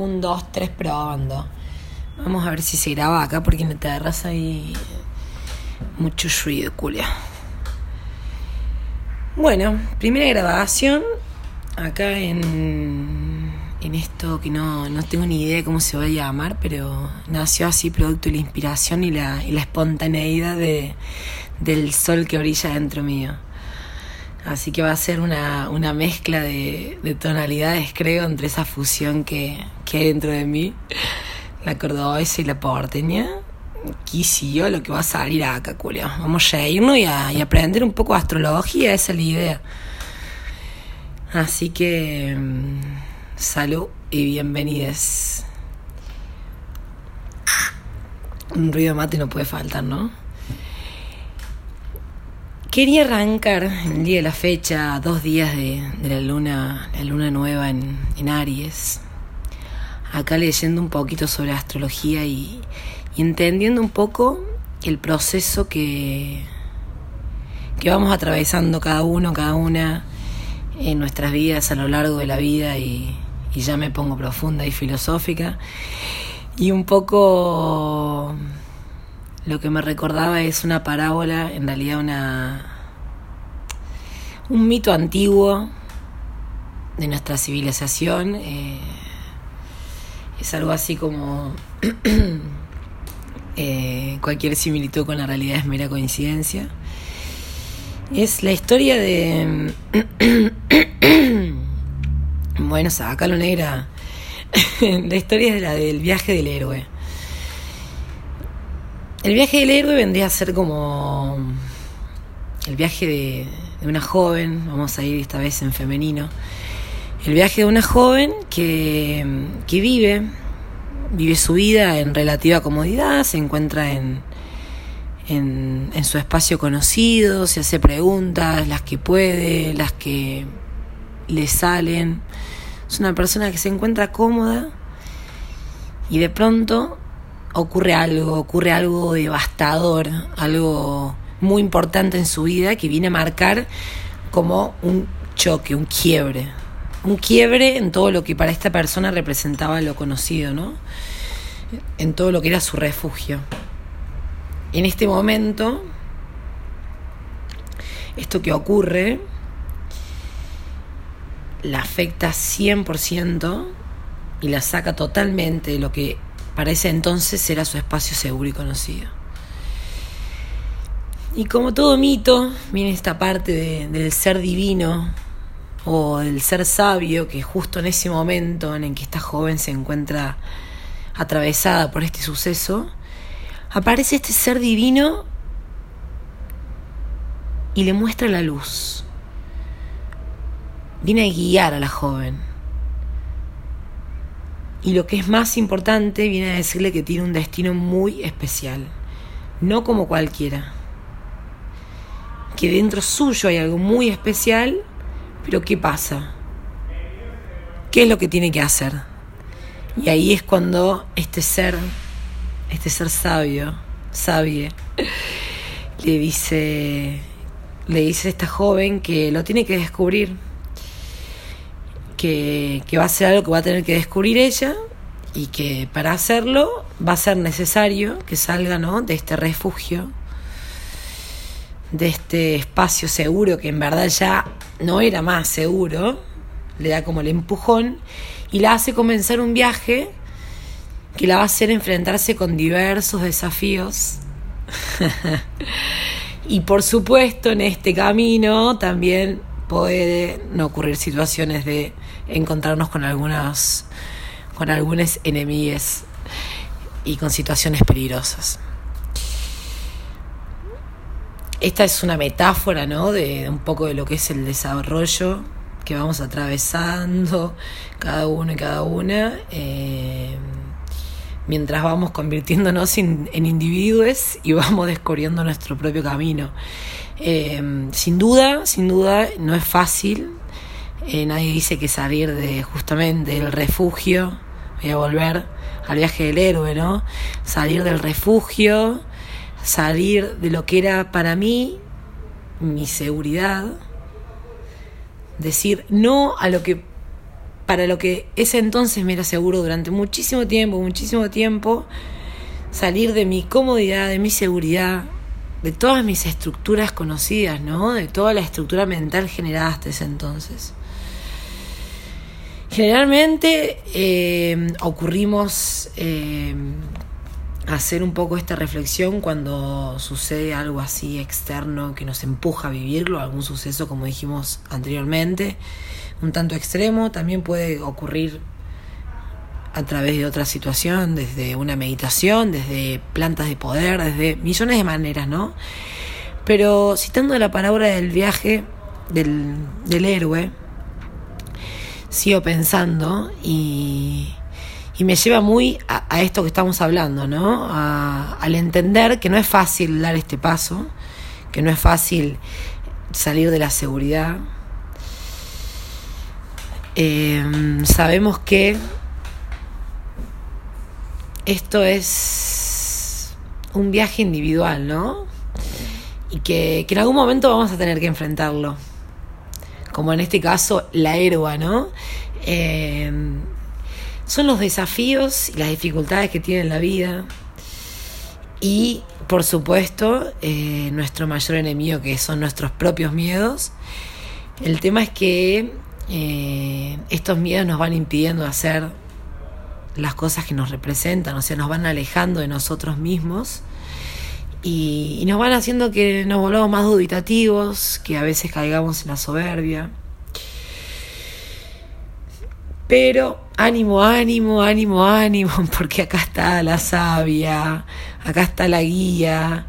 Un, dos, tres, probando. Vamos a ver si se graba acá porque en la terraza hay mucho ruido, culia. Bueno, primera grabación acá en, en esto que no, no tengo ni idea de cómo se va a llamar, pero nació así producto de la inspiración y la, la espontaneidad de, del sol que brilla dentro mío. Así que va a ser una, una mezcla de, de, tonalidades, creo, entre esa fusión que, que hay dentro de mí, la cordobesa y la porteña. Aquí sí yo lo que va a salir acá, Julio. Vamos a irnos y, a, y aprender un poco de astrología, esa es la idea. Así que mm, salud y bienvenides. Un ruido mate no puede faltar, ¿no? Quería arrancar el día de la fecha, dos días de, de la luna, la luna nueva en, en, Aries. Acá leyendo un poquito sobre astrología y, y entendiendo un poco el proceso que, que vamos atravesando cada uno, cada una en nuestras vidas a lo largo de la vida y, y ya me pongo profunda y filosófica. Y un poco lo que me recordaba es una parábola, en realidad una un mito antiguo de nuestra civilización. Eh, es algo así como eh, cualquier similitud con la realidad es mera coincidencia. Es la historia de bueno, lo negra. la historia es la del viaje del héroe. El viaje del héroe vendría a ser como el viaje de, de, una joven, vamos a ir esta vez en femenino, el viaje de una joven que, que vive, vive su vida en relativa comodidad, se encuentra en, en, en su espacio conocido, se hace preguntas, las que puede, las que le salen. Es una persona que se encuentra cómoda y de pronto ocurre algo, ocurre algo devastador, algo muy importante en su vida que viene a marcar como un choque, un quiebre. Un quiebre en todo lo que para esta persona representaba lo conocido, ¿no? En todo lo que era su refugio. En este momento, esto que ocurre la afecta 100% y la saca totalmente de lo que para ese entonces era su espacio seguro y conocido. Y como todo mito, viene esta parte de, del ser divino o del ser sabio que justo en ese momento en el que esta joven se encuentra atravesada por este suceso, aparece este ser divino y le muestra la luz. Viene a guiar a la joven. Y lo que es más importante, viene a decirle que tiene un destino muy especial, no como cualquiera. Que dentro suyo hay algo muy especial, pero ¿qué pasa? ¿Qué es lo que tiene que hacer? Y ahí es cuando este ser, este ser sabio, sabie, le dice, le dice a esta joven que lo tiene que descubrir que, que va a ser algo que va a tener que descubrir ella y que para hacerlo va a ser necesario que salga ¿no? de este refugio, de este espacio seguro que en verdad ya no era más seguro, le da como el empujón y la hace comenzar un viaje que la va a hacer enfrentarse con diversos desafíos. y por supuesto en este camino también puede no ocurrir situaciones de encontrarnos con algunas con algunos enemigos y con situaciones peligrosas. Esta es una metáfora, ¿no? De un poco de lo que es el desarrollo que vamos atravesando cada uno y cada una. Eh, mientras vamos convirtiéndonos en, individuos y vamos descubriendo nuestro propio camino. Eh, sin duda, sin duda, no es fácil. Eh, nadie dice que salir de justamente del refugio, voy a volver al viaje del héroe, ¿no? Salir del refugio, salir de lo que era para mí mi seguridad, decir no a lo que para lo que ese entonces me era seguro durante muchísimo tiempo, muchísimo tiempo, salir de mi comodidad, de mi seguridad, de todas mis estructuras conocidas, ¿no? De toda la estructura mental generada hasta ese entonces. Generalmente eh, ocurrimos eh, hacer un poco esta reflexión cuando sucede algo así externo que nos empuja a vivirlo, algún suceso como dijimos anteriormente, un tanto extremo, también puede ocurrir a través de otra situación, desde una meditación, desde plantas de poder, desde millones de maneras, ¿no? Pero citando la palabra del viaje del, del héroe, sigo pensando y, y me lleva muy a, esto que estamos hablando, ¿no? al entender que no es fácil dar este paso, que no es fácil salir de la seguridad. Eh, sabemos que esto es un viaje individual, ¿no? Y que, en algún momento vamos a tener que enfrentarlo. Como en este caso, la héroa, ¿no? Eh, son los desafíos y las dificultades que tiene la vida. Y, por supuesto, eh, nuestro mayor enemigo, que son nuestros propios miedos. El tema es que eh, estos miedos nos van impidiendo hacer las cosas que nos representan, o sea, nos van alejando de nosotros mismos y, nos van haciendo que nos volvamos más dubitativos, que a veces caigamos en la soberbia. Pero ánimo, ánimo, ánimo, ánimo, porque acá está la sabia, acá está la guía,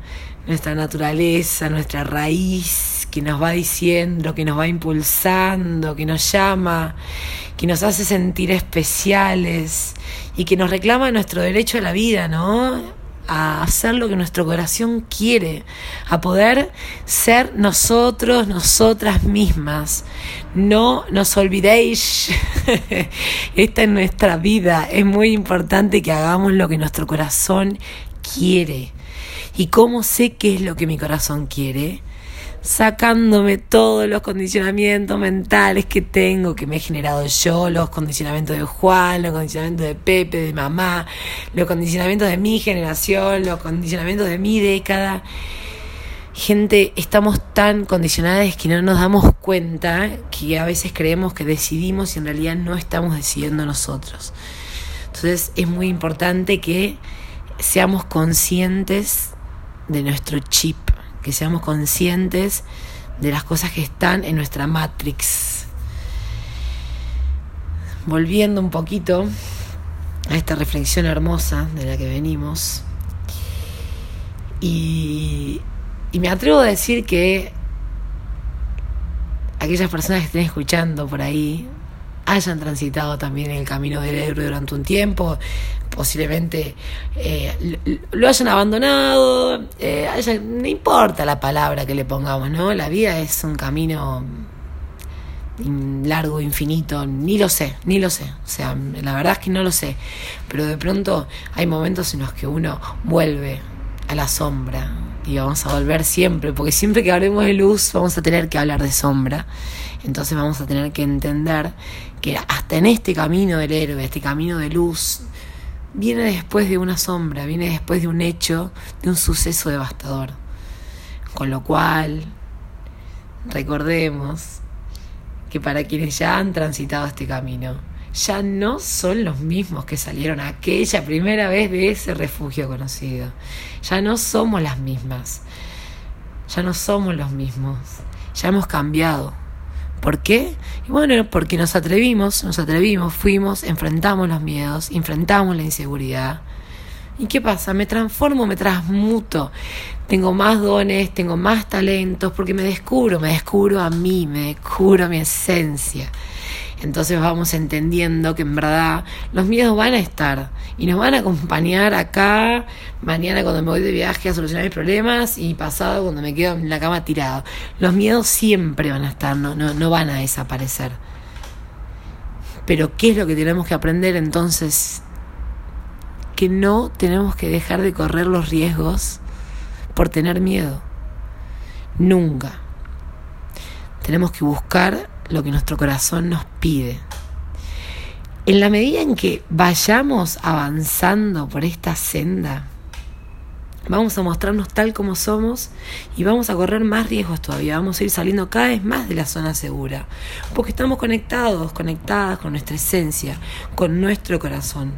nuestra naturaleza, nuestra raíz, que nos va diciendo, que nos va impulsando, que nos llama, que nos hace sentir especiales y que nos reclama nuestro derecho a la vida, ¿no? A hacer lo que nuestro corazón quiere, a poder ser nosotros, nosotras mismas. No nos olvidéis, esta es nuestra vida, es muy importante que hagamos lo que nuestro corazón quiere. ¿Y cómo sé qué es lo que mi corazón quiere? Sacándome todos los condicionamientos mentales que tengo, que me he generado yo, los condicionamientos de Juan, los condicionamientos de Pepe, de mamá, los condicionamientos de mi generación, los condicionamientos de mi década. Gente, estamos tan condicionadas que no nos damos cuenta que a veces creemos que decidimos y en realidad no estamos decidiendo nosotros. Entonces es muy importante que seamos conscientes de nuestro chip que seamos conscientes de las cosas que están en nuestra matrix. Volviendo un poquito a esta reflexión hermosa de la que venimos. Y, me atrevo a decir que aquellas personas que estén escuchando por ahí hayan transitado también el camino del héroe durante un tiempo, posiblemente eh, lo hayan abandonado, eh, no importa la palabra que le pongamos, ¿no? La vida es un camino largo, infinito, ni lo sé, ni lo sé, o sea, la verdad es que no lo sé, pero de pronto hay momentos en los que uno vuelve a la sombra y vamos a volver siempre, porque siempre que hablemos de luz vamos a tener que hablar de sombra, entonces vamos a tener que entender que hasta en este camino del héroe, este camino de luz, viene después de una sombra, viene después de un hecho, de un suceso devastador. Con lo cual, recordemos que para quienes ya han transitado este camino, ya no son los mismos que salieron aquella primera vez de ese refugio conocido. Ya no somos las mismas. Ya no somos los mismos. Ya hemos cambiado. ¿Por qué? Y bueno, porque nos atrevimos, nos atrevimos, fuimos, enfrentamos los miedos, enfrentamos la inseguridad. ¿Y qué pasa? Me transformo, me transmuto. Tengo más dones, tengo más talentos, porque me descubro, me descubro a mí, me descubro a mi esencia. Entonces vamos entendiendo que en verdad los miedos van a estar y nos van a acompañar acá, mañana cuando me voy de viaje a solucionar mis problemas y pasado cuando me quedo en la cama tirado. Los miedos siempre van a estar, no, no, no van a desaparecer. Pero ¿qué es lo que tenemos que aprender entonces? Que no tenemos que dejar de correr los riesgos por tener miedo. Nunca. Tenemos que buscar lo que nuestro corazón nos pide. en la medida en que vayamos avanzando por esta senda, vamos a mostrarnos tal como somos y vamos a correr más riesgos todavía, vamos a ir saliendo cada vez más de la zona segura, porque estamos conectados, conectadas con nuestra esencia, con nuestro corazón.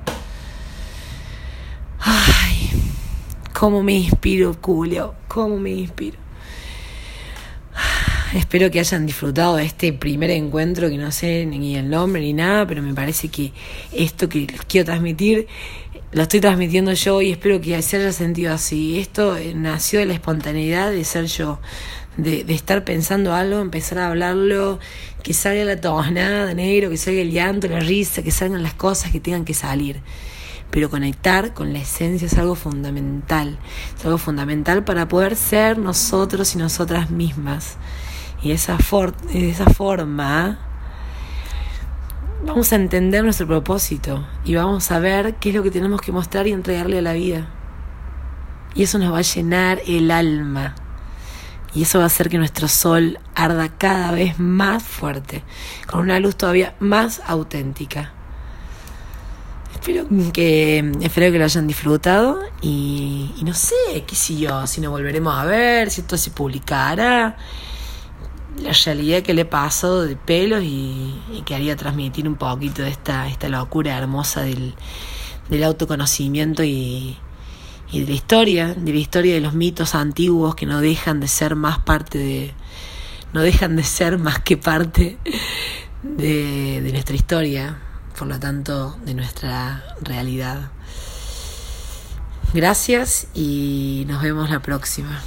Ay, cómo me inspiro, Julio, cómo me inspiro. Espero que hayan disfrutado de este primer encuentro, que no sé ni el nombre ni nada, pero me parece que esto que les quiero transmitir lo estoy transmitiendo yo y espero que se haya sentido así. Esto eh, nació de la espontaneidad de ser yo, de, de estar pensando algo, empezar a hablarlo, que salga la tonada de negro, que salga el llanto, la risa, que salgan las cosas que tengan que salir. Pero conectar con la esencia es algo fundamental, es algo fundamental para poder ser nosotros y nosotras mismas. Y esa, de esa forma vamos a entender nuestro propósito y vamos a ver qué es lo que tenemos que mostrar y entregarle a la vida. Y eso nos va a llenar el alma. Y eso va a hacer que nuestro sol arda cada vez más fuerte, con una luz todavía más auténtica. Espero que, espero que lo hayan disfrutado y, y no sé, qué sé yo, si nos volveremos a ver, si esto se publicará la realidad que le pasó de pelos y, quería transmitir un poquito de esta, esta locura hermosa del, del autoconocimiento y, y, de la historia, de la historia de los mitos antiguos que no dejan de ser más parte de, no dejan de ser más que parte de, de nuestra historia, por lo tanto de nuestra realidad. Gracias y nos vemos la próxima.